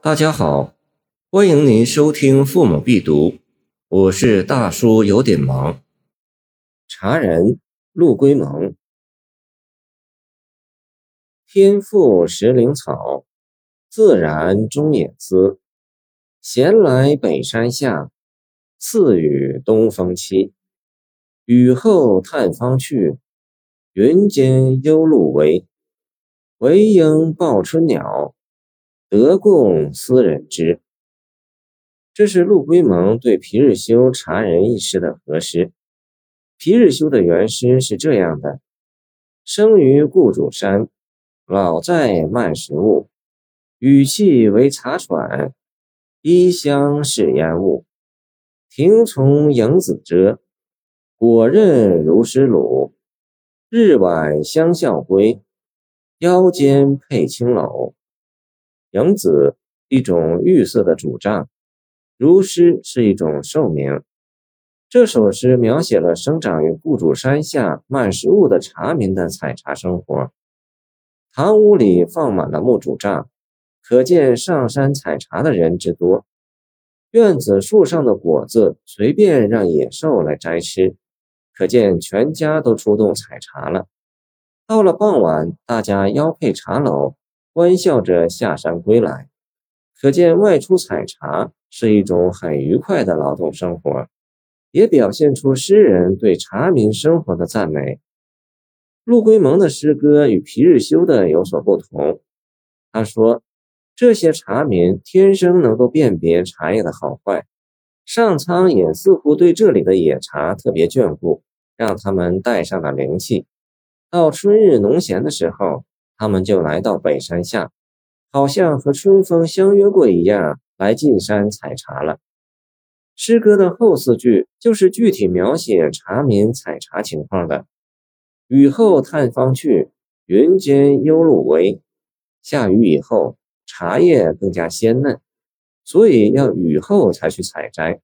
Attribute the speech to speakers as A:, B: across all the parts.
A: 大家好，欢迎您收听《父母必读》，我是大叔，有点忙。茶人陆龟蒙，天赋石灵草，自然中也姿。闲来北山下，次与东风期。雨后探芳去，云间幽鹿围。唯应报春鸟。得共斯人之。这是陆龟蒙对皮日休茶人一诗的和诗。皮日休的原诗是这样的：生于故主山，老在慢食物。语气为茶喘，衣香是烟雾。庭从迎子遮，果刃如石鲁。日晚相笑归，腰间佩青篓。迎子，一种绿色的主杖；如诗是一种寿名。这首诗描写了生长于故主山下慢食物的茶民的采茶生活。堂屋里放满了木竹杖，可见上山采茶的人之多。院子树上的果子随便让野兽来摘吃，可见全家都出动采茶了。到了傍晚，大家腰配茶篓。欢笑着下山归来，可见外出采茶是一种很愉快的劳动生活，也表现出诗人对茶民生活的赞美。陆龟蒙的诗歌与皮日休的有所不同。他说，这些茶民天生能够辨别茶叶的好坏，上苍也似乎对这里的野茶特别眷顾，让他们带上了灵气。到春日农闲的时候。他们就来到北山下，好像和春风相约过一样，来进山采茶了。诗歌的后四句就是具体描写茶民采茶情况的。雨后探芳去，云间幽鹿围。下雨以后，茶叶更加鲜嫩，所以要雨后才去采摘。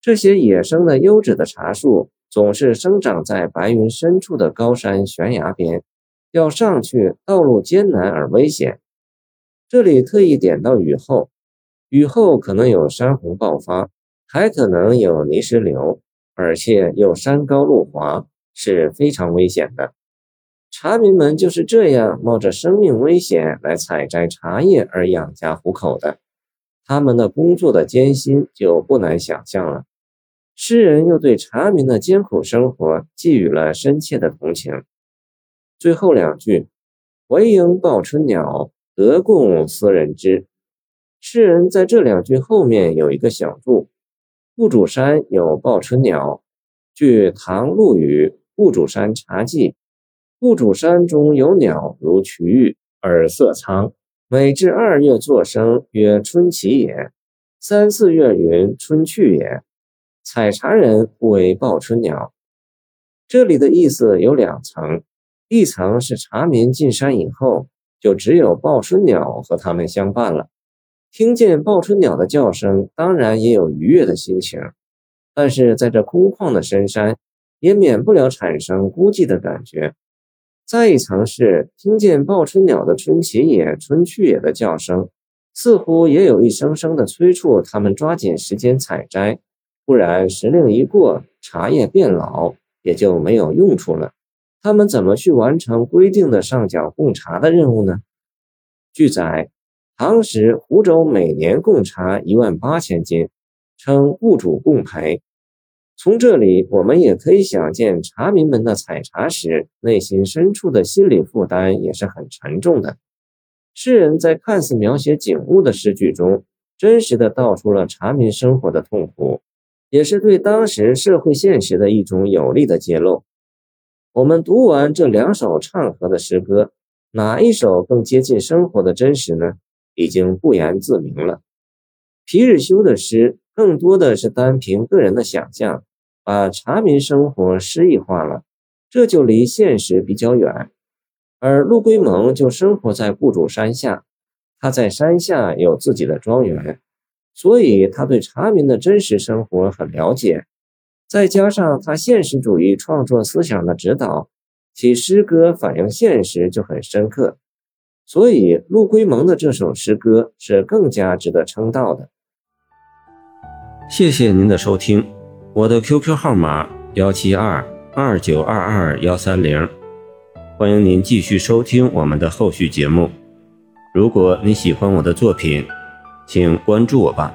A: 这些野生的优质的茶树，总是生长在白云深处的高山悬崖边。要上去，道路艰难而危险。这里特意点到雨后，雨后可能有山洪爆发，还可能有泥石流，而且又山高路滑，是非常危险的。茶民们就是这样冒着生命危险来采摘茶叶而养家糊口的，他们的工作的艰辛就不难想象了。诗人又对茶民的艰苦生活寄予了深切的同情。最后两句，惟应报春鸟，得共思人之。诗人在这两句后面有一个小注：雾主山有报春鸟。据唐陆羽《雾主山茶记》，雾主山中有鸟如瞿玉，耳色苍，每至二月作声，曰春起也；三四月云春去也。采茶人不为报春鸟。这里的意思有两层。一层是茶民进山以后，就只有报春鸟和他们相伴了。听见报春鸟的叫声，当然也有愉悦的心情。但是在这空旷的深山，也免不了产生孤寂的感觉。再一层是听见报春鸟的春起也、春去也的叫声，似乎也有一声声的催促他们抓紧时间采摘，不然时令一过，茶叶变老，也就没有用处了。他们怎么去完成规定的上缴贡茶的任务呢？据载，唐时湖州每年贡茶一万八千斤，称物主贡赔。从这里，我们也可以想见茶民们的采茶时内心深处的心理负担也是很沉重的。诗人在看似描写景物的诗句中，真实的道出了茶民生活的痛苦，也是对当时社会现实的一种有力的揭露。我们读完这两首唱和的诗歌，哪一首更接近生活的真实呢？已经不言自明了。皮日休的诗更多的是单凭个人的想象，把茶民生活诗意化了，这就离现实比较远。而陆龟蒙就生活在故主山下，他在山下有自己的庄园，所以他对茶民的真实生活很了解。再加上他现实主义创作思想的指导，其诗歌反映现实就很深刻。所以陆龟蒙的这首诗歌是更加值得称道的。谢谢您的收听，我的 QQ 号码幺七二二九二二幺三零，欢迎您继续收听我们的后续节目。如果你喜欢我的作品，请关注我吧。